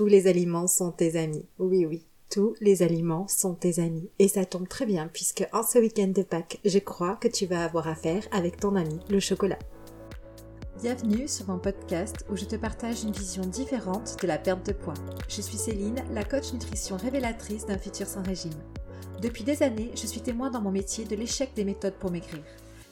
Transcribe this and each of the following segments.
tous les aliments sont tes amis. Oui, oui, tous les aliments sont tes amis. Et ça tombe très bien puisque en ce week-end de Pâques, je crois que tu vas avoir affaire avec ton ami le chocolat. Bienvenue sur mon podcast où je te partage une vision différente de la perte de poids. Je suis Céline, la coach nutrition révélatrice d'un futur sans régime. Depuis des années, je suis témoin dans mon métier de l'échec des méthodes pour maigrir.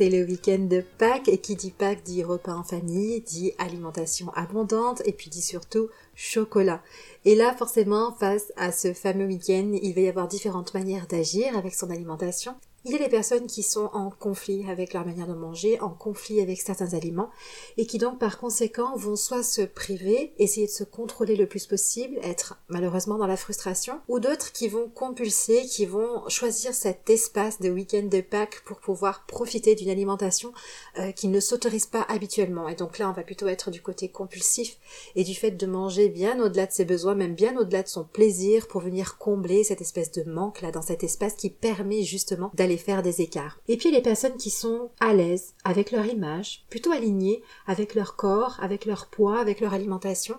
C'est le week-end de Pâques et qui dit Pâques dit repas en famille, dit alimentation abondante et puis dit surtout chocolat. Et là, forcément, face à ce fameux week-end, il va y avoir différentes manières d'agir avec son alimentation. Il y a des personnes qui sont en conflit avec leur manière de manger, en conflit avec certains aliments, et qui donc par conséquent vont soit se priver, essayer de se contrôler le plus possible, être malheureusement dans la frustration, ou d'autres qui vont compulser, qui vont choisir cet espace de week-end de Pâques pour pouvoir profiter d'une alimentation euh, qu'ils ne s'autorisent pas habituellement. Et donc là, on va plutôt être du côté compulsif et du fait de manger bien au-delà de ses besoins, même bien au-delà de son plaisir pour venir combler cette espèce de manque là dans cet espace qui permet justement d'aller faire des écarts. Et puis les personnes qui sont à l'aise avec leur image, plutôt alignées avec leur corps, avec leur poids, avec leur alimentation,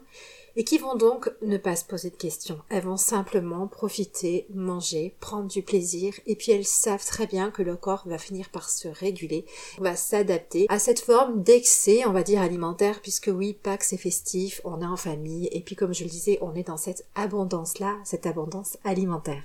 et qui vont donc ne pas se poser de questions. Elles vont simplement profiter, manger, prendre du plaisir, et puis elles savent très bien que le corps va finir par se réguler, va s'adapter à cette forme d'excès, on va dire alimentaire, puisque oui, Pâques c'est festif, on est en famille, et puis comme je le disais, on est dans cette abondance-là, cette abondance alimentaire.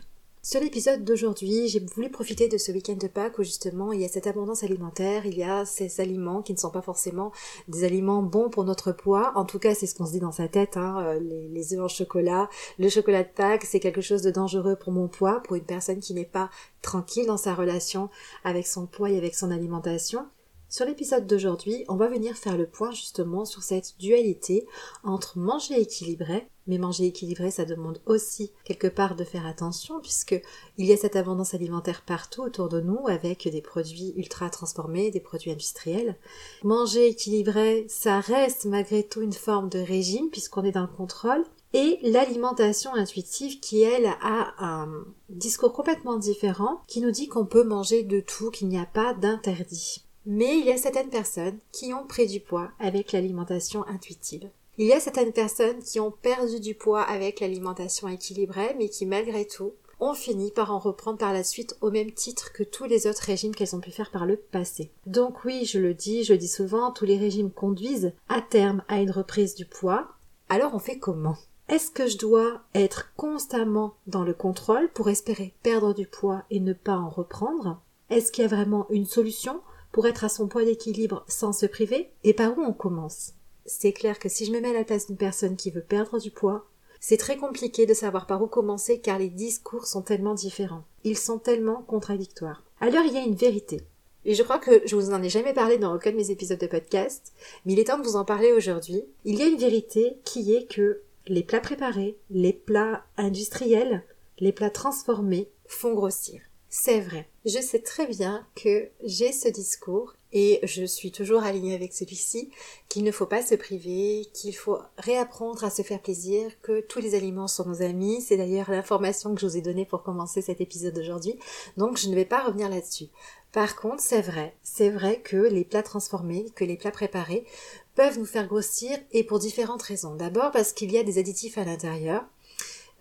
Sur l'épisode d'aujourd'hui, j'ai voulu profiter de ce week-end de Pâques où justement il y a cette abondance alimentaire, il y a ces aliments qui ne sont pas forcément des aliments bons pour notre poids. En tout cas, c'est ce qu'on se dit dans sa tête. Hein. Euh, les, les œufs en chocolat, le chocolat de Pâques, c'est quelque chose de dangereux pour mon poids, pour une personne qui n'est pas tranquille dans sa relation avec son poids et avec son alimentation. Sur l'épisode d'aujourd'hui, on va venir faire le point justement sur cette dualité entre manger équilibré, mais manger équilibré ça demande aussi quelque part de faire attention puisque il y a cette abondance alimentaire partout autour de nous avec des produits ultra transformés, des produits industriels. Manger équilibré, ça reste malgré tout une forme de régime puisqu'on est dans le contrôle, et l'alimentation intuitive qui, elle, a un discours complètement différent qui nous dit qu'on peut manger de tout, qu'il n'y a pas d'interdit. Mais il y a certaines personnes qui ont pris du poids avec l'alimentation intuitive. Il y a certaines personnes qui ont perdu du poids avec l'alimentation équilibrée, mais qui malgré tout ont fini par en reprendre par la suite au même titre que tous les autres régimes qu'elles ont pu faire par le passé. Donc oui, je le dis, je le dis souvent, tous les régimes conduisent à terme à une reprise du poids. Alors on fait comment? Est-ce que je dois être constamment dans le contrôle pour espérer perdre du poids et ne pas en reprendre? Est-ce qu'il y a vraiment une solution? Pour être à son poids d'équilibre sans se priver Et par où on commence? C'est clair que si je me mets à la place d'une personne qui veut perdre du poids, c'est très compliqué de savoir par où commencer car les discours sont tellement différents. Ils sont tellement contradictoires. Alors il y a une vérité. Et je crois que je vous en ai jamais parlé dans aucun de mes épisodes de podcast, mais il est temps de vous en parler aujourd'hui. Il y a une vérité qui est que les plats préparés, les plats industriels, les plats transformés font grossir. C'est vrai. Je sais très bien que j'ai ce discours et je suis toujours alignée avec celui-ci, qu'il ne faut pas se priver, qu'il faut réapprendre à se faire plaisir, que tous les aliments sont nos amis. C'est d'ailleurs l'information que je vous ai donnée pour commencer cet épisode d'aujourd'hui. Donc je ne vais pas revenir là-dessus. Par contre, c'est vrai, c'est vrai que les plats transformés, que les plats préparés peuvent nous faire grossir et pour différentes raisons. D'abord parce qu'il y a des additifs à l'intérieur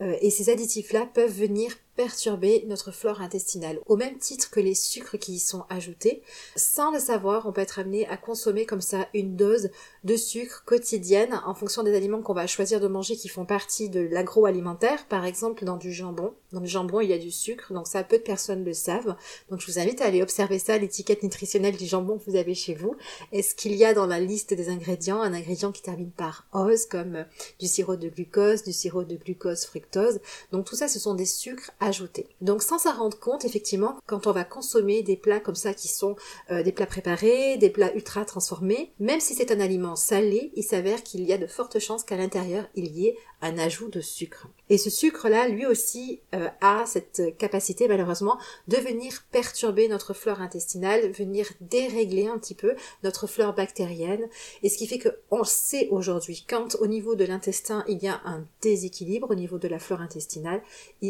euh, et ces additifs-là peuvent venir perturber notre flore intestinale, au même titre que les sucres qui y sont ajoutés. Sans le savoir, on peut être amené à consommer comme ça une dose de sucre quotidienne en fonction des aliments qu'on va choisir de manger qui font partie de l'agroalimentaire. Par exemple, dans du jambon. Dans le jambon, il y a du sucre, donc ça, peu de personnes le savent. Donc je vous invite à aller observer ça, l'étiquette nutritionnelle du jambon que vous avez chez vous. Est-ce qu'il y a dans la liste des ingrédients un ingrédient qui termine par ose, comme du sirop de glucose, du sirop de glucose fructose? Donc tout ça, ce sont des sucres ajouter. Donc sans s'en rendre compte, effectivement, quand on va consommer des plats comme ça qui sont euh, des plats préparés, des plats ultra transformés, même si c'est un aliment salé, il s'avère qu'il y a de fortes chances qu'à l'intérieur il y ait un ajout de sucre. Et ce sucre-là, lui aussi, euh, a cette capacité, malheureusement, de venir perturber notre flore intestinale, venir dérégler un petit peu notre flore bactérienne. Et ce qui fait qu'on sait aujourd'hui, quand au niveau de l'intestin, il y a un déséquilibre au niveau de la flore intestinale,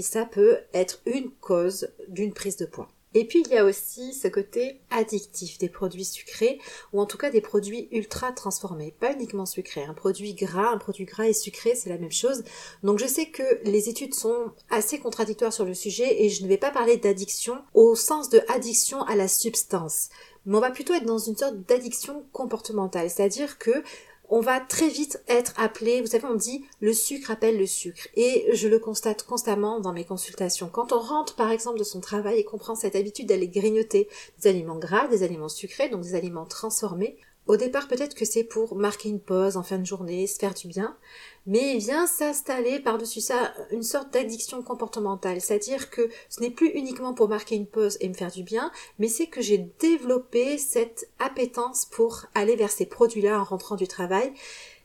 ça peut être une cause d'une prise de poids. Et puis il y a aussi ce côté addictif des produits sucrés ou en tout cas des produits ultra transformés, pas uniquement sucrés. Un produit gras, un produit gras et sucré, c'est la même chose. Donc je sais que les études sont assez contradictoires sur le sujet et je ne vais pas parler d'addiction au sens de addiction à la substance. Mais on va plutôt être dans une sorte d'addiction comportementale, c'est-à-dire que on va très vite être appelé, vous savez, on dit le sucre appelle le sucre. Et je le constate constamment dans mes consultations. Quand on rentre, par exemple, de son travail et qu'on prend cette habitude d'aller grignoter des aliments gras, des aliments sucrés, donc des aliments transformés, au départ, peut-être que c'est pour marquer une pause en fin de journée, se faire du bien, mais vient s'installer par-dessus ça une sorte d'addiction comportementale, c'est-à-dire que ce n'est plus uniquement pour marquer une pause et me faire du bien, mais c'est que j'ai développé cette appétence pour aller vers ces produits-là en rentrant du travail,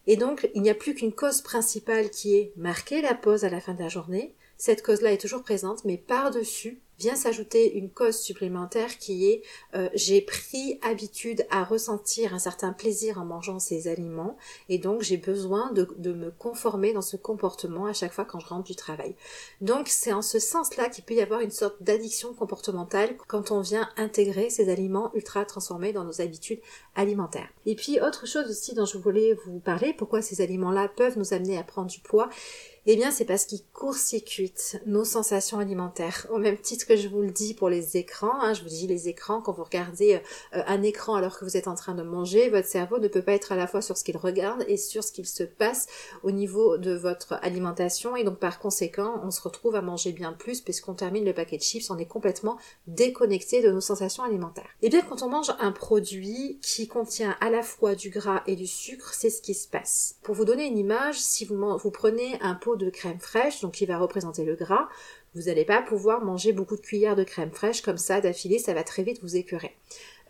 et donc il n'y a plus qu'une cause principale qui est marquer la pause à la fin de la journée, cette cause-là est toujours présente, mais par-dessus, vient s'ajouter une cause supplémentaire qui est euh, j'ai pris habitude à ressentir un certain plaisir en mangeant ces aliments et donc j'ai besoin de, de, me conformer dans ce comportement à chaque fois quand je rentre du travail. Donc c'est en ce sens-là qu'il peut y avoir une sorte d'addiction comportementale quand on vient intégrer ces aliments ultra transformés dans nos habitudes alimentaires. Et puis autre chose aussi dont je voulais vous parler, pourquoi ces aliments-là peuvent nous amener à prendre du poids, eh bien, c'est parce qu'ils court-circuitent nos sensations alimentaires. Au même titre je vous le dis pour les écrans, hein, je vous dis les écrans, quand vous regardez euh, un écran alors que vous êtes en train de manger, votre cerveau ne peut pas être à la fois sur ce qu'il regarde et sur ce qu'il se passe au niveau de votre alimentation. Et donc, par conséquent, on se retrouve à manger bien plus puisqu'on termine le paquet de chips, on est complètement déconnecté de nos sensations alimentaires. Eh bien, quand on mange un produit qui contient à la fois du gras et du sucre, c'est ce qui se passe. Pour vous donner une image, si vous, vous prenez un pot de crème fraîche, donc qui va représenter le gras, vous n'allez pas pouvoir manger beaucoup de cuillères de crème fraîche comme ça d'affilée, ça va très vite vous écœurer.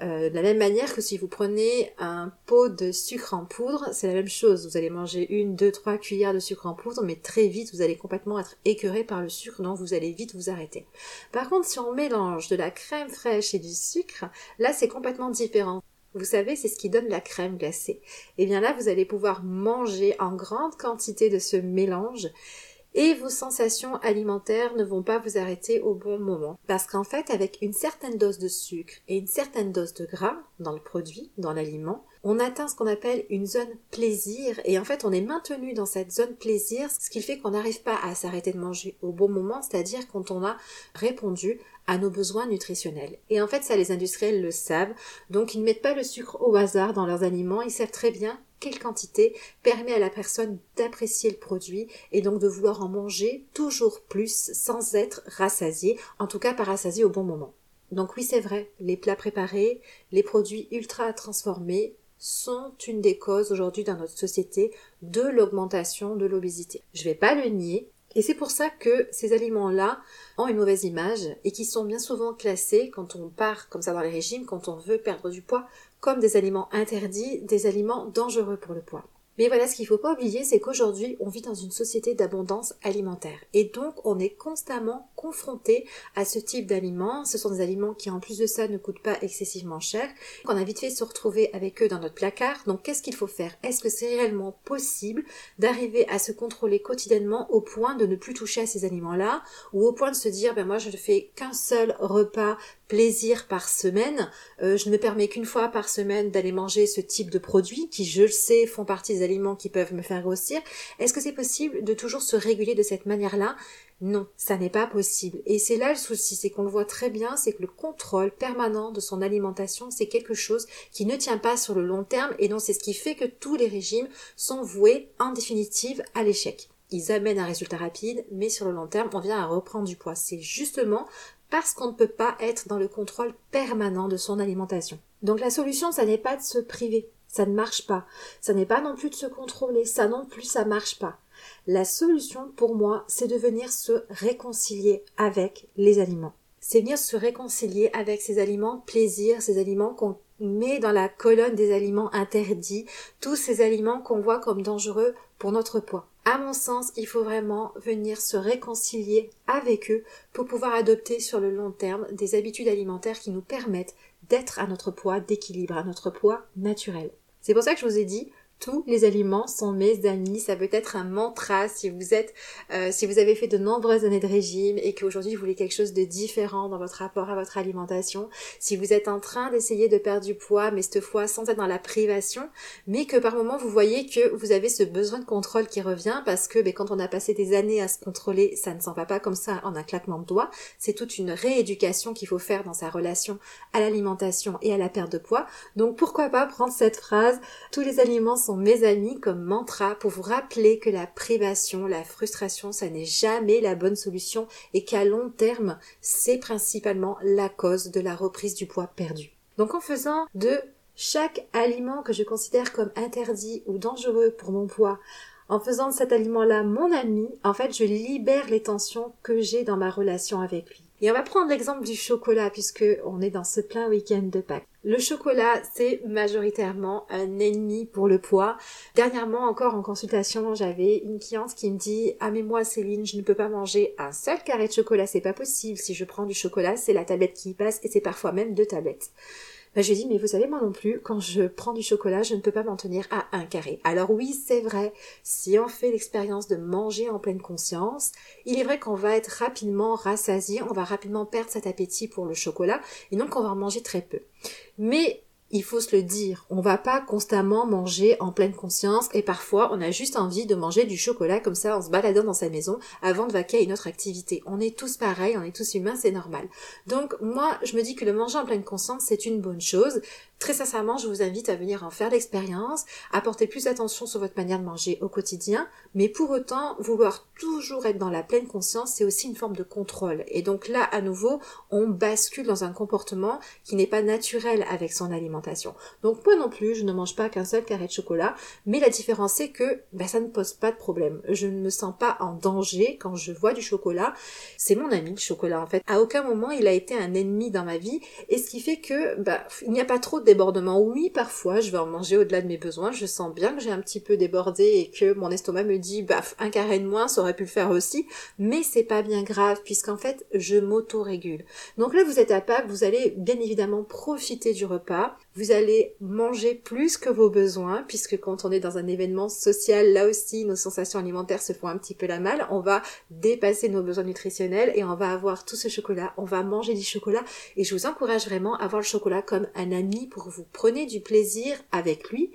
Euh, de la même manière que si vous prenez un pot de sucre en poudre, c'est la même chose. Vous allez manger une, deux, trois cuillères de sucre en poudre, mais très vite vous allez complètement être écœuré par le sucre, donc vous allez vite vous arrêter. Par contre, si on mélange de la crème fraîche et du sucre, là c'est complètement différent. Vous savez, c'est ce qui donne la crème glacée. Et eh bien là, vous allez pouvoir manger en grande quantité de ce mélange et vos sensations alimentaires ne vont pas vous arrêter au bon moment. Parce qu'en fait, avec une certaine dose de sucre et une certaine dose de gras dans le produit, dans l'aliment, on atteint ce qu'on appelle une zone plaisir et en fait on est maintenu dans cette zone plaisir, ce qui fait qu'on n'arrive pas à s'arrêter de manger au bon moment, c'est-à-dire quand on a répondu à nos besoins nutritionnels. Et en fait, ça, les industriels le savent. Donc, ils ne mettent pas le sucre au hasard dans leurs aliments. Ils savent très bien quelle quantité permet à la personne d'apprécier le produit et donc de vouloir en manger toujours plus sans être rassasié, en tout cas pas rassasié au bon moment. Donc oui, c'est vrai, les plats préparés, les produits ultra transformés sont une des causes aujourd'hui dans notre société de l'augmentation de l'obésité. Je vais pas le nier, et c'est pour ça que ces aliments-là ont une mauvaise image et qui sont bien souvent classés quand on part comme ça dans les régimes, quand on veut perdre du poids, comme des aliments interdits, des aliments dangereux pour le poids. Mais voilà, ce qu'il ne faut pas oublier, c'est qu'aujourd'hui, on vit dans une société d'abondance alimentaire. Et donc, on est constamment confronté à ce type d'aliments. Ce sont des aliments qui, en plus de ça, ne coûtent pas excessivement cher. On a vite fait se retrouver avec eux dans notre placard. Donc, qu'est-ce qu'il faut faire? Est-ce que c'est réellement possible d'arriver à se contrôler quotidiennement au point de ne plus toucher à ces aliments-là? Ou au point de se dire, ben moi, je ne fais qu'un seul repas plaisir par semaine. Euh, je ne me permets qu'une fois par semaine d'aller manger ce type de produits qui, je le sais, font partie des aliments qui peuvent me faire grossir. Est-ce que c'est possible de toujours se réguler de cette manière-là? Non, ça n'est pas possible. Et c'est là le souci, c'est qu'on le voit très bien, c'est que le contrôle permanent de son alimentation, c'est quelque chose qui ne tient pas sur le long terme et donc c'est ce qui fait que tous les régimes sont voués en définitive à l'échec. Ils amènent un résultat rapide, mais sur le long terme, on vient à reprendre du poids. C'est justement parce qu'on ne peut pas être dans le contrôle permanent de son alimentation. Donc la solution, ça n'est pas de se priver, ça ne marche pas. Ça n'est pas non plus de se contrôler, ça non plus, ça marche pas. La solution pour moi, c'est de venir se réconcilier avec les aliments c'est venir se réconcilier avec ces aliments plaisir, ces aliments qu'on met dans la colonne des aliments interdits, tous ces aliments qu'on voit comme dangereux pour notre poids. À mon sens, il faut vraiment venir se réconcilier avec eux pour pouvoir adopter sur le long terme des habitudes alimentaires qui nous permettent d'être à notre poids d'équilibre, à notre poids naturel. C'est pour ça que je vous ai dit, tous les aliments sont mes amis. Ça peut être un mantra si vous êtes, euh, si vous avez fait de nombreuses années de régime et qu'aujourd'hui vous voulez quelque chose de différent dans votre rapport à votre alimentation. Si vous êtes en train d'essayer de perdre du poids, mais cette fois sans être dans la privation, mais que par moment vous voyez que vous avez ce besoin de contrôle qui revient parce que ben, quand on a passé des années à se contrôler, ça ne s'en va pas comme ça en un claquement de doigts. C'est toute une rééducation qu'il faut faire dans sa relation à l'alimentation et à la perte de poids. Donc pourquoi pas prendre cette phrase, tous les aliments sont mes amis comme mantra pour vous rappeler que la privation, la frustration, ça n'est jamais la bonne solution et qu'à long terme, c'est principalement la cause de la reprise du poids perdu. Donc en faisant de chaque aliment que je considère comme interdit ou dangereux pour mon poids, en faisant de cet aliment-là mon ami, en fait, je libère les tensions que j'ai dans ma relation avec lui. Et on va prendre l'exemple du chocolat puisque on est dans ce plein week-end de Pâques. Le chocolat, c'est majoritairement un ennemi pour le poids. Dernièrement, encore en consultation, j'avais une cliente qui me dit Ah mais moi Céline, je ne peux pas manger un seul carré de chocolat, c'est pas possible. Si je prends du chocolat, c'est la tablette qui y passe et c'est parfois même deux tablettes. Ben, je lui ai dit, mais vous savez, moi non plus, quand je prends du chocolat, je ne peux pas m'en tenir à un carré. Alors oui, c'est vrai, si on fait l'expérience de manger en pleine conscience, il est vrai qu'on va être rapidement rassasié, on va rapidement perdre cet appétit pour le chocolat, et donc on va en manger très peu. Mais il faut se le dire, on va pas constamment manger en pleine conscience et parfois on a juste envie de manger du chocolat comme ça en se baladant dans sa maison avant de vaquer à une autre activité. On est tous pareils, on est tous humains, c'est normal. Donc moi, je me dis que le manger en pleine conscience, c'est une bonne chose. Très sincèrement, je vous invite à venir en faire l'expérience, à porter plus attention sur votre manière de manger au quotidien, mais pour autant, vouloir toujours être dans la pleine conscience, c'est aussi une forme de contrôle. Et donc là, à nouveau, on bascule dans un comportement qui n'est pas naturel avec son alimentation. Donc moi non plus, je ne mange pas qu'un seul carré de chocolat, mais la différence c'est que bah, ça ne pose pas de problème. Je ne me sens pas en danger quand je vois du chocolat. C'est mon ami le chocolat en fait. À aucun moment il a été un ennemi dans ma vie, et ce qui fait que bah, il n'y a pas trop de débordement. Oui, parfois, je vais en manger au-delà de mes besoins. Je sens bien que j'ai un petit peu débordé et que mon estomac me dit, baf, un carré de moins, ça aurait pu le faire aussi. Mais c'est pas bien grave, puisqu'en fait, je m'auto-régule. Donc là, vous êtes à Pâques, vous allez bien évidemment profiter du repas. Vous allez manger plus que vos besoins, puisque quand on est dans un événement social, là aussi, nos sensations alimentaires se font un petit peu la malle. On va dépasser nos besoins nutritionnels et on va avoir tout ce chocolat. On va manger du chocolat et je vous encourage vraiment à voir le chocolat comme un ami pour vous prenez du plaisir avec lui.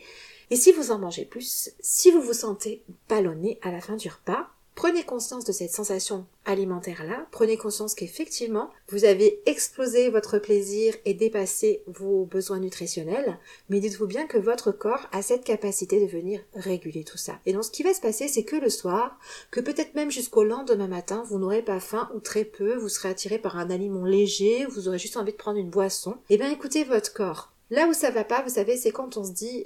Et si vous en mangez plus, si vous vous sentez ballonné à la fin du repas, prenez conscience de cette sensation alimentaire-là, prenez conscience qu'effectivement, vous avez explosé votre plaisir et dépassé vos besoins nutritionnels, mais dites-vous bien que votre corps a cette capacité de venir réguler tout ça. Et donc ce qui va se passer, c'est que le soir, que peut-être même jusqu'au lendemain matin, vous n'aurez pas faim ou très peu, vous serez attiré par un aliment léger, vous aurez juste envie de prendre une boisson. Eh bien écoutez votre corps. Là où ça va pas, vous savez, c'est quand on se dit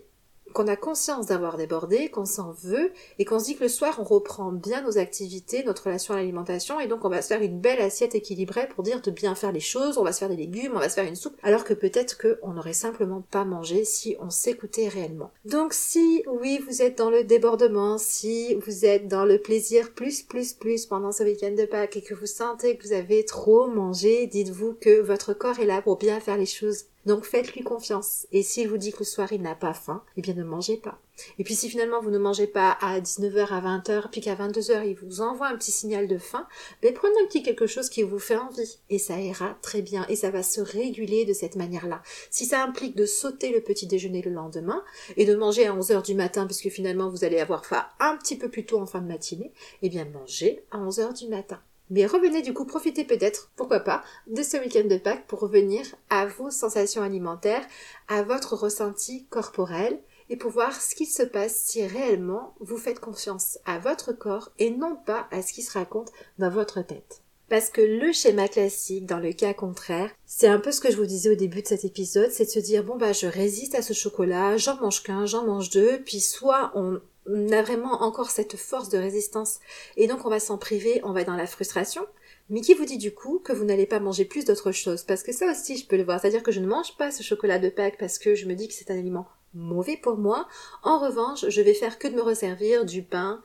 qu'on a conscience d'avoir débordé, qu'on s'en veut, et qu'on se dit que le soir on reprend bien nos activités, notre relation à l'alimentation, et donc on va se faire une belle assiette équilibrée pour dire de bien faire les choses, on va se faire des légumes, on va se faire une soupe, alors que peut-être qu'on n'aurait simplement pas mangé si on s'écoutait réellement. Donc si oui vous êtes dans le débordement, si vous êtes dans le plaisir plus plus plus pendant ce week-end de Pâques et que vous sentez que vous avez trop mangé, dites-vous que votre corps est là pour bien faire les choses donc faites-lui confiance. Et s'il vous dit que le soir il n'a pas faim, eh bien ne mangez pas. Et puis si finalement vous ne mangez pas à 19h, à 20h, puis qu'à 22h il vous envoie un petit signal de faim, ben prenez un petit quelque chose qui vous fait envie. Et ça ira très bien. Et ça va se réguler de cette manière-là. Si ça implique de sauter le petit déjeuner le lendemain et de manger à 11h du matin puisque finalement vous allez avoir faim un petit peu plus tôt en fin de matinée, eh bien mangez à 11h du matin. Mais revenez du coup, profitez peut-être, pourquoi pas, de ce week-end de Pâques pour revenir à vos sensations alimentaires, à votre ressenti corporel et pour voir ce qui se passe si réellement vous faites confiance à votre corps et non pas à ce qui se raconte dans votre tête. Parce que le schéma classique, dans le cas contraire, c'est un peu ce que je vous disais au début de cet épisode, c'est de se dire, bon bah je résiste à ce chocolat, j'en mange qu'un, j'en mange deux, puis soit on, on a vraiment encore cette force de résistance et donc on va s'en priver, on va dans la frustration, mais qui vous dit du coup que vous n'allez pas manger plus d'autres choses? Parce que ça aussi, je peux le voir. C'est-à-dire que je ne mange pas ce chocolat de Pâques parce que je me dis que c'est un aliment mauvais pour moi. En revanche, je vais faire que de me resservir du pain,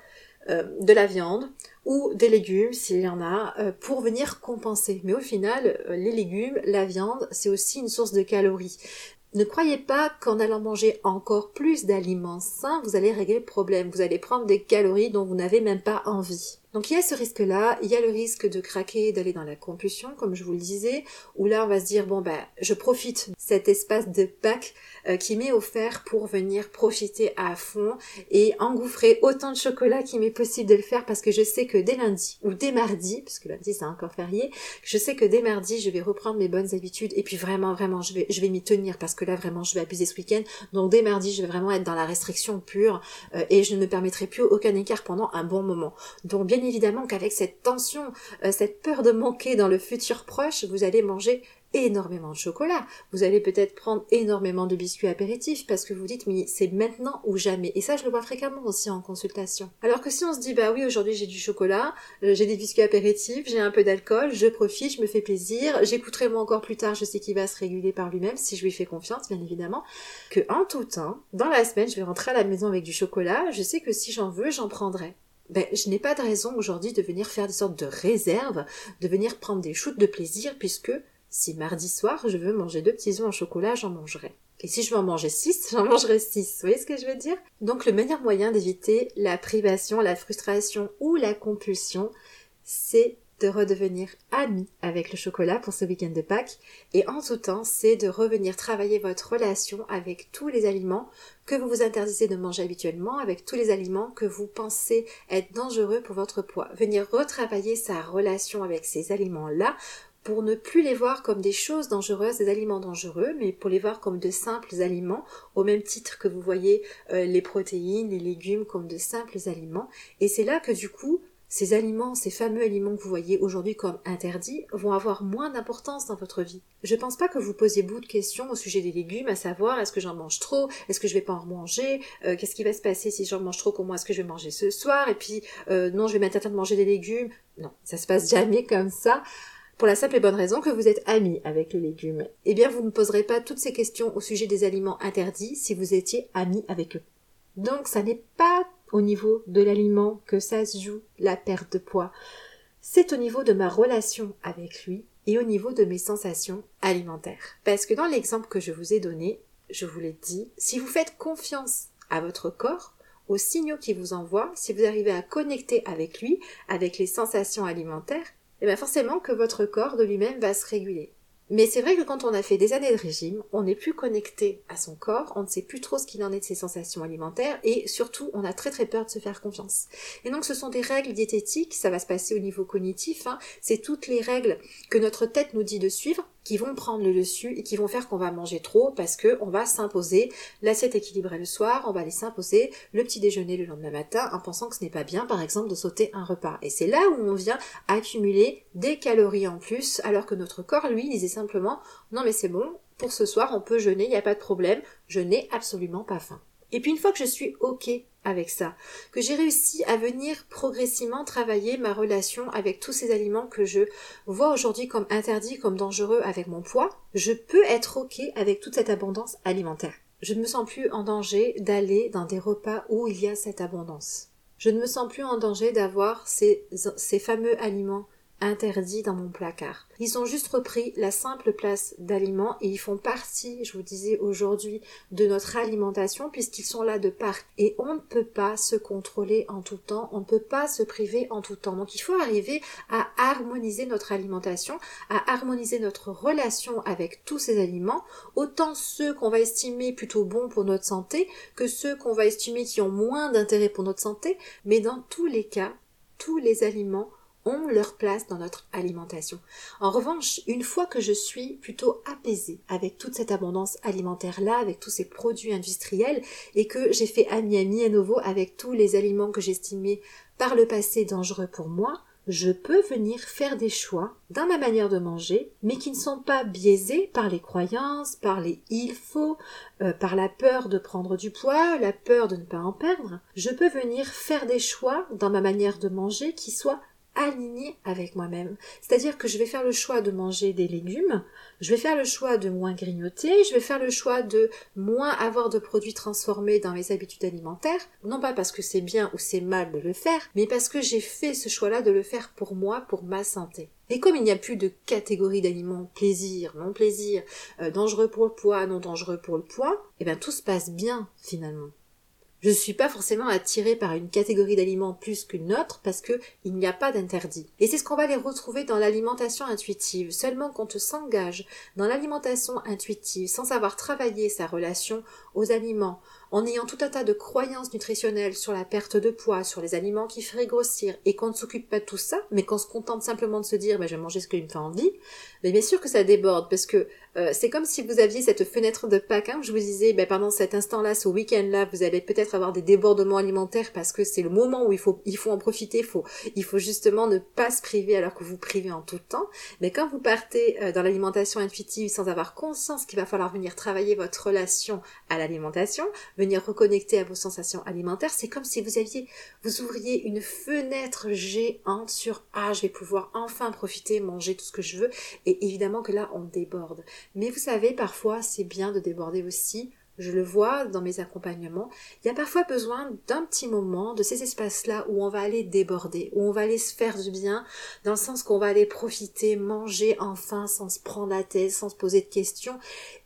euh, de la viande ou des légumes s'il y en a euh, pour venir compenser. Mais au final, euh, les légumes, la viande, c'est aussi une source de calories. Ne croyez pas qu'en allant manger encore plus d'aliments sains, vous allez régler le problème. Vous allez prendre des calories dont vous n'avez même pas envie. Donc il y a ce risque-là, il y a le risque de craquer, d'aller dans la compulsion, comme je vous le disais, où là on va se dire bon ben je profite de cet espace de Pâques euh, qui m'est offert pour venir profiter à fond et engouffrer autant de chocolat qu'il m'est possible de le faire parce que je sais que dès lundi ou dès mardi, parce que lundi c'est encore férié, je sais que dès mardi je vais reprendre mes bonnes habitudes et puis vraiment vraiment je vais je vais m'y tenir parce que là vraiment je vais abuser ce week-end. Donc dès mardi je vais vraiment être dans la restriction pure euh, et je ne me permettrai plus aucun écart pendant un bon moment. Donc bien évidemment qu'avec cette tension, euh, cette peur de manquer dans le futur proche, vous allez manger énormément de chocolat. Vous allez peut-être prendre énormément de biscuits apéritifs parce que vous dites mais c'est maintenant ou jamais. Et ça je le vois fréquemment aussi en consultation. Alors que si on se dit bah oui aujourd'hui j'ai du chocolat, euh, j'ai des biscuits apéritifs, j'ai un peu d'alcool, je profite, je me fais plaisir, j'écouterai moi encore plus tard, je sais qu'il va se réguler par lui-même si je lui fais confiance bien évidemment, que en tout temps, dans la semaine je vais rentrer à la maison avec du chocolat, je sais que si j'en veux j'en prendrai ben, je n'ai pas de raison aujourd'hui de venir faire des sortes de réserves, de venir prendre des shoots de plaisir, puisque si mardi soir je veux manger deux petits œufs en chocolat, j'en mangerai. Et si je veux en manger six, j'en mangerai six. Vous voyez ce que je veux dire? Donc le meilleur moyen d'éviter la privation, la frustration ou la compulsion, c'est de redevenir ami avec le chocolat pour ce week-end de Pâques et en tout temps c'est de revenir travailler votre relation avec tous les aliments que vous vous interdisez de manger habituellement, avec tous les aliments que vous pensez être dangereux pour votre poids. Venir retravailler sa relation avec ces aliments-là pour ne plus les voir comme des choses dangereuses, des aliments dangereux, mais pour les voir comme de simples aliments, au même titre que vous voyez euh, les protéines, les légumes comme de simples aliments. Et c'est là que du coup, ces aliments, ces fameux aliments que vous voyez aujourd'hui comme interdits, vont avoir moins d'importance dans votre vie. Je pense pas que vous posiez beaucoup de questions au sujet des légumes, à savoir est-ce que j'en mange trop, est-ce que je vais pas en manger, euh, qu'est-ce qui va se passer si j'en mange trop, comment est-ce que je vais manger ce soir, et puis euh, non, je vais m'interdire de manger des légumes. Non, ça se passe jamais comme ça. Pour la simple et bonne raison que vous êtes ami avec les légumes. Eh bien, vous ne poserez pas toutes ces questions au sujet des aliments interdits si vous étiez ami avec eux. Donc, ça n'est pas au niveau de l'aliment que ça se joue la perte de poids. C'est au niveau de ma relation avec lui et au niveau de mes sensations alimentaires. Parce que dans l'exemple que je vous ai donné, je vous l'ai dit, si vous faites confiance à votre corps, aux signaux qu'il vous envoie, si vous arrivez à connecter avec lui, avec les sensations alimentaires, et eh bien forcément que votre corps de lui-même va se réguler. Mais c'est vrai que quand on a fait des années de régime, on n'est plus connecté à son corps, on ne sait plus trop ce qu'il en est de ses sensations alimentaires et surtout on a très très peur de se faire confiance. Et donc ce sont des règles diététiques, ça va se passer au niveau cognitif, hein. c'est toutes les règles que notre tête nous dit de suivre qui vont prendre le dessus et qui vont faire qu'on va manger trop parce que on va s'imposer l'assiette équilibrée le soir, on va aller s'imposer le petit déjeuner le lendemain matin en pensant que ce n'est pas bien par exemple de sauter un repas. Et c'est là où on vient accumuler des calories en plus alors que notre corps lui disait simplement non mais c'est bon, pour ce soir on peut jeûner, il n'y a pas de problème, je n'ai absolument pas faim. Et puis une fois que je suis ok avec ça, que j'ai réussi à venir progressivement travailler ma relation avec tous ces aliments que je vois aujourd'hui comme interdits, comme dangereux avec mon poids, je peux être ok avec toute cette abondance alimentaire. Je ne me sens plus en danger d'aller dans des repas où il y a cette abondance. Je ne me sens plus en danger d'avoir ces, ces fameux aliments interdits dans mon placard. Ils ont juste repris la simple place d'aliments et ils font partie, je vous disais aujourd'hui, de notre alimentation puisqu'ils sont là de part. Et on ne peut pas se contrôler en tout temps, on ne peut pas se priver en tout temps. Donc il faut arriver à harmoniser notre alimentation, à harmoniser notre relation avec tous ces aliments, autant ceux qu'on va estimer plutôt bons pour notre santé que ceux qu'on va estimer qui ont moins d'intérêt pour notre santé, mais dans tous les cas, tous les aliments ont leur place dans notre alimentation. En revanche, une fois que je suis plutôt apaisée avec toute cette abondance alimentaire-là, avec tous ces produits industriels, et que j'ai fait ami-ami à nouveau avec tous les aliments que j'estimais par le passé dangereux pour moi, je peux venir faire des choix dans ma manière de manger, mais qui ne sont pas biaisés par les croyances, par les il faut, euh, par la peur de prendre du poids, la peur de ne pas en perdre. Je peux venir faire des choix dans ma manière de manger qui soient alignée avec moi-même. C'est-à-dire que je vais faire le choix de manger des légumes, je vais faire le choix de moins grignoter, je vais faire le choix de moins avoir de produits transformés dans mes habitudes alimentaires, non pas parce que c'est bien ou c'est mal de le faire, mais parce que j'ai fait ce choix-là de le faire pour moi, pour ma santé. Et comme il n'y a plus de catégorie d'aliments plaisir, non plaisir, euh, dangereux pour le poids, non dangereux pour le poids, eh bien tout se passe bien finalement. Je ne suis pas forcément attirée par une catégorie d'aliments plus qu'une autre parce que il n'y a pas d'interdit. Et c'est ce qu'on va les retrouver dans l'alimentation intuitive. Seulement quand on s'engage dans l'alimentation intuitive sans avoir travaillé sa relation aux aliments, en ayant tout un tas de croyances nutritionnelles sur la perte de poids, sur les aliments qui feraient grossir, et qu'on ne s'occupe pas de tout ça, mais qu'on se contente simplement de se dire bah, je vais manger ce qui me fait envie, mais bien sûr que ça déborde, parce que euh, c'est comme si vous aviez cette fenêtre de Pâques, hein, je vous disais, bah, pendant cet instant-là, ce week-end-là, vous allez peut-être avoir des débordements alimentaires parce que c'est le moment où il faut, en profiter, il faut, il faut justement ne pas se priver alors que vous privez en tout temps. Mais quand vous partez euh, dans l'alimentation intuitive sans avoir conscience qu'il va falloir venir travailler votre relation à l'alimentation, venir reconnecter à vos sensations alimentaires, c'est comme si vous aviez, vous ouvriez une fenêtre géante sur ah je vais pouvoir enfin profiter, manger tout ce que je veux, et évidemment que là on déborde. Mais vous savez, parfois c'est bien de déborder aussi je le vois dans mes accompagnements, il y a parfois besoin d'un petit moment, de ces espaces-là où on va aller déborder, où on va aller se faire du bien, dans le sens qu'on va aller profiter, manger enfin sans se prendre la tête, sans se poser de questions.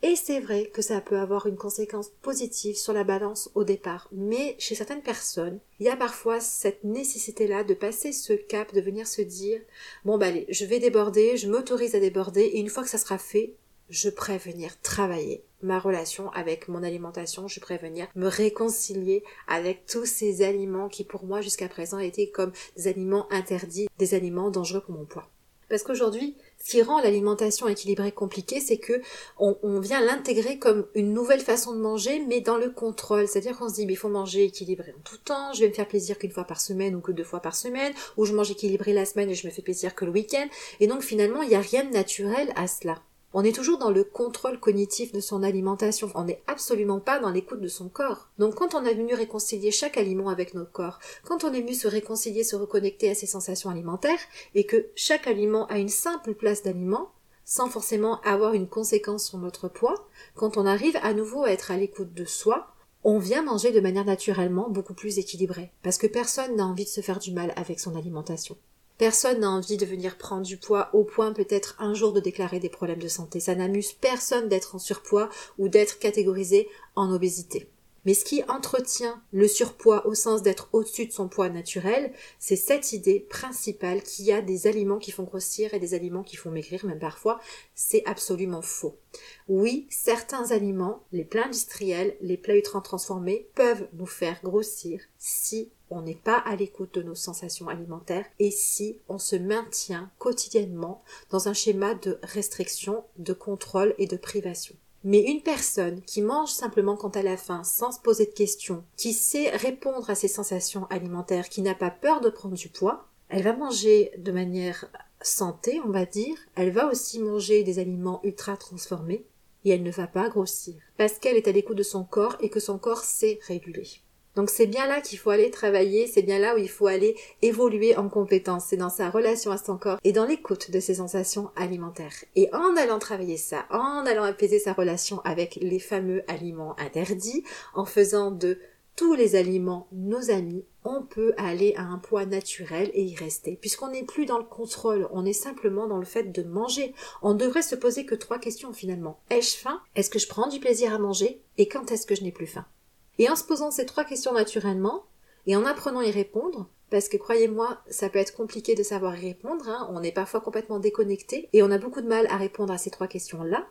Et c'est vrai que ça peut avoir une conséquence positive sur la balance au départ. Mais chez certaines personnes, il y a parfois cette nécessité-là de passer ce cap, de venir se dire, bon bah allez, je vais déborder, je m'autorise à déborder, et une fois que ça sera fait, je prévenir travailler ma relation avec mon alimentation, je prévenir me réconcilier avec tous ces aliments qui pour moi jusqu'à présent étaient comme des aliments interdits, des aliments dangereux pour mon poids. Parce qu'aujourd'hui, ce qui rend l'alimentation équilibrée compliquée, c'est que on, vient l'intégrer comme une nouvelle façon de manger, mais dans le contrôle. C'est-à-dire qu'on se dit, mais il faut manger équilibré en tout temps, je vais me faire plaisir qu'une fois par semaine ou que deux fois par semaine, ou je mange équilibré la semaine et je me fais plaisir que le week-end. Et donc finalement, il n'y a rien de naturel à cela. On est toujours dans le contrôle cognitif de son alimentation. On n'est absolument pas dans l'écoute de son corps. Donc quand on est venu réconcilier chaque aliment avec notre corps, quand on est venu se réconcilier, se reconnecter à ses sensations alimentaires, et que chaque aliment a une simple place d'aliment, sans forcément avoir une conséquence sur notre poids, quand on arrive à nouveau à être à l'écoute de soi, on vient manger de manière naturellement beaucoup plus équilibrée, parce que personne n'a envie de se faire du mal avec son alimentation. Personne n'a envie de venir prendre du poids au point peut-être un jour de déclarer des problèmes de santé. Ça n'amuse personne d'être en surpoids ou d'être catégorisé en obésité. Mais ce qui entretient le surpoids au sens d'être au-dessus de son poids naturel, c'est cette idée principale qu'il y a des aliments qui font grossir et des aliments qui font maigrir, même parfois, c'est absolument faux. Oui, certains aliments, les plats industriels, les plats ultra transformés, peuvent nous faire grossir si on n'est pas à l'écoute de nos sensations alimentaires et si on se maintient quotidiennement dans un schéma de restriction, de contrôle et de privation. Mais une personne qui mange simplement quand elle a faim sans se poser de questions, qui sait répondre à ses sensations alimentaires, qui n'a pas peur de prendre du poids, elle va manger de manière santé, on va dire, elle va aussi manger des aliments ultra transformés et elle ne va pas grossir parce qu'elle est à l'écoute de son corps et que son corps sait réguler. Donc c'est bien là qu'il faut aller travailler, c'est bien là où il faut aller évoluer en compétence, c'est dans sa relation à son corps et dans l'écoute de ses sensations alimentaires. Et en allant travailler ça, en allant apaiser sa relation avec les fameux aliments interdits, en faisant de tous les aliments nos amis, on peut aller à un poids naturel et y rester. Puisqu'on n'est plus dans le contrôle, on est simplement dans le fait de manger. On devrait se poser que trois questions finalement. Ai-je faim? Est-ce que je prends du plaisir à manger? Et quand est-ce que je n'ai plus faim? Et en se posant ces trois questions naturellement, et en apprenant à y répondre, parce que croyez-moi, ça peut être compliqué de savoir y répondre, hein, on est parfois complètement déconnecté, et on a beaucoup de mal à répondre à ces trois questions-là,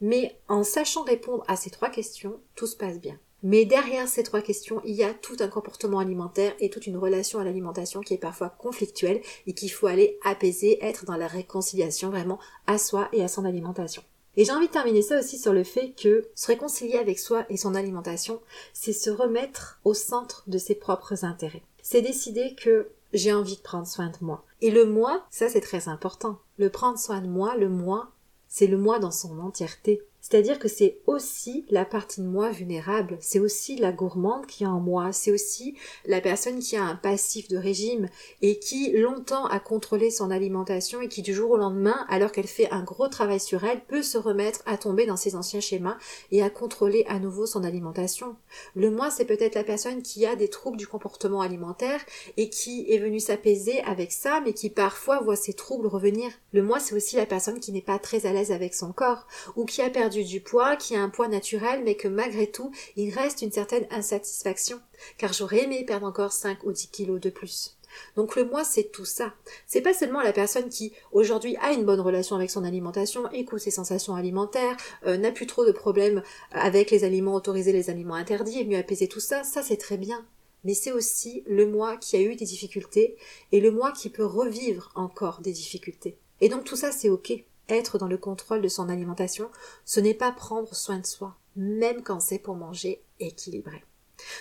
mais en sachant répondre à ces trois questions, tout se passe bien. Mais derrière ces trois questions, il y a tout un comportement alimentaire et toute une relation à l'alimentation qui est parfois conflictuelle et qu'il faut aller apaiser, être dans la réconciliation vraiment à soi et à son alimentation. Et j'ai envie de terminer ça aussi sur le fait que se réconcilier avec soi et son alimentation, c'est se remettre au centre de ses propres intérêts. C'est décider que j'ai envie de prendre soin de moi. Et le moi, ça c'est très important. Le prendre soin de moi, le moi, c'est le moi dans son entièreté. C'est-à-dire que c'est aussi la partie de moi vulnérable, c'est aussi la gourmande qui est en moi, c'est aussi la personne qui a un passif de régime et qui longtemps a contrôlé son alimentation et qui du jour au lendemain, alors qu'elle fait un gros travail sur elle, peut se remettre à tomber dans ses anciens schémas et à contrôler à nouveau son alimentation. Le moi, c'est peut-être la personne qui a des troubles du comportement alimentaire et qui est venue s'apaiser avec ça, mais qui parfois voit ses troubles revenir. Le moi, c'est aussi la personne qui n'est pas très à l'aise avec son corps ou qui a perdu du poids, qui a un poids naturel, mais que malgré tout, il reste une certaine insatisfaction, car j'aurais aimé perdre encore 5 ou 10 kilos de plus. Donc le moi, c'est tout ça. C'est pas seulement la personne qui aujourd'hui a une bonne relation avec son alimentation, écoute ses sensations alimentaires, euh, n'a plus trop de problèmes avec les aliments autorisés, les aliments interdits, et mieux apaiser tout ça, ça c'est très bien. Mais c'est aussi le moi qui a eu des difficultés et le moi qui peut revivre encore des difficultés. Et donc tout ça c'est ok être dans le contrôle de son alimentation, ce n'est pas prendre soin de soi, même quand c'est pour manger équilibré.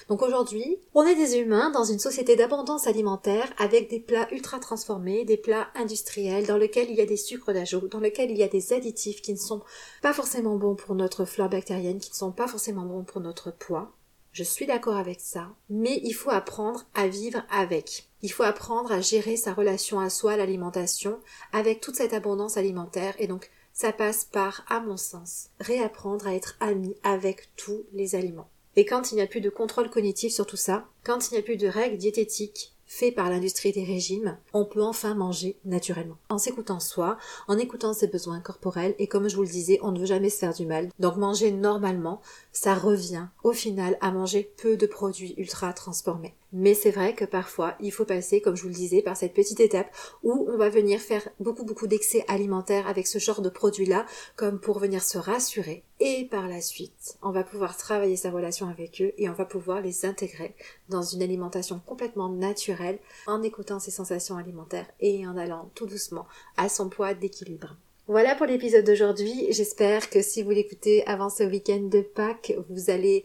Donc aujourd'hui, on est des humains dans une société d'abondance alimentaire avec des plats ultra transformés, des plats industriels dans lesquels il y a des sucres d'ajout, dans lesquels il y a des additifs qui ne sont pas forcément bons pour notre flore bactérienne, qui ne sont pas forcément bons pour notre poids. Je suis d'accord avec ça, mais il faut apprendre à vivre avec. Il faut apprendre à gérer sa relation à soi, l'alimentation, avec toute cette abondance alimentaire, et donc ça passe par, à mon sens, réapprendre à être ami avec tous les aliments. Et quand il n'y a plus de contrôle cognitif sur tout ça, quand il n'y a plus de règles diététiques, fait par l'industrie des régimes, on peut enfin manger naturellement. En s'écoutant soi, en écoutant ses besoins corporels, et comme je vous le disais, on ne veut jamais se faire du mal. Donc manger normalement, ça revient au final à manger peu de produits ultra transformés. Mais c'est vrai que parfois, il faut passer, comme je vous le disais, par cette petite étape où on va venir faire beaucoup beaucoup d'excès alimentaires avec ce genre de produits-là, comme pour venir se rassurer. Et par la suite, on va pouvoir travailler sa relation avec eux et on va pouvoir les intégrer dans une alimentation complètement naturelle en écoutant ses sensations alimentaires et en allant tout doucement à son poids d'équilibre. Voilà pour l'épisode d'aujourd'hui. J'espère que si vous l'écoutez avant ce week-end de Pâques, vous allez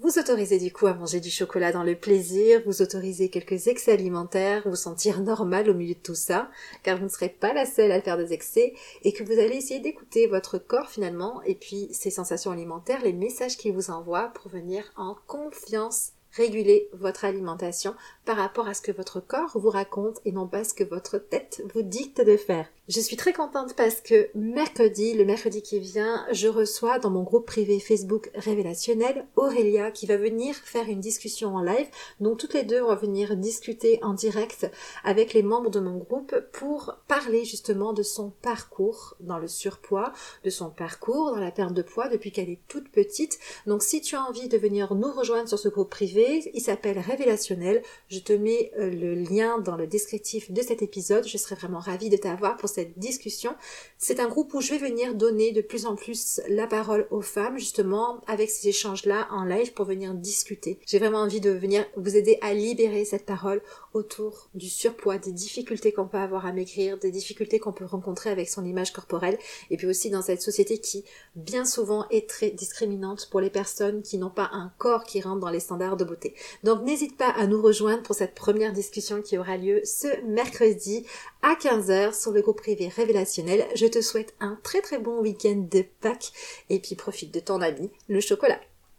vous autorisez du coup à manger du chocolat dans le plaisir, vous autorisez quelques excès alimentaires, vous sentir normal au milieu de tout ça, car vous ne serez pas la seule à faire des excès, et que vous allez essayer d'écouter votre corps finalement, et puis ses sensations alimentaires, les messages qu'il vous envoie pour venir en confiance réguler votre alimentation par rapport à ce que votre corps vous raconte et non pas ce que votre tête vous dicte de faire. Je suis très contente parce que mercredi, le mercredi qui vient, je reçois dans mon groupe privé Facebook révélationnel Aurélia qui va venir faire une discussion en live. Donc toutes les deux, on va venir discuter en direct avec les membres de mon groupe pour parler justement de son parcours dans le surpoids, de son parcours dans la perte de poids depuis qu'elle est toute petite. Donc si tu as envie de venir nous rejoindre sur ce groupe privé, il s'appelle Révélationnel. Je te mets euh, le lien dans le descriptif de cet épisode. Je serais vraiment ravie de t'avoir pour discussion. C'est un groupe où je vais venir donner de plus en plus la parole aux femmes, justement, avec ces échanges-là en live pour venir discuter. J'ai vraiment envie de venir vous aider à libérer cette parole autour du surpoids, des difficultés qu'on peut avoir à maigrir, des difficultés qu'on peut rencontrer avec son image corporelle, et puis aussi dans cette société qui, bien souvent, est très discriminante pour les personnes qui n'ont pas un corps qui rentre dans les standards de beauté. Donc n'hésite pas à nous rejoindre pour cette première discussion qui aura lieu ce mercredi à 15h sur le groupe privé révélationnel. Je te souhaite un très très bon week-end de Pâques et puis profite de ton ami, le chocolat.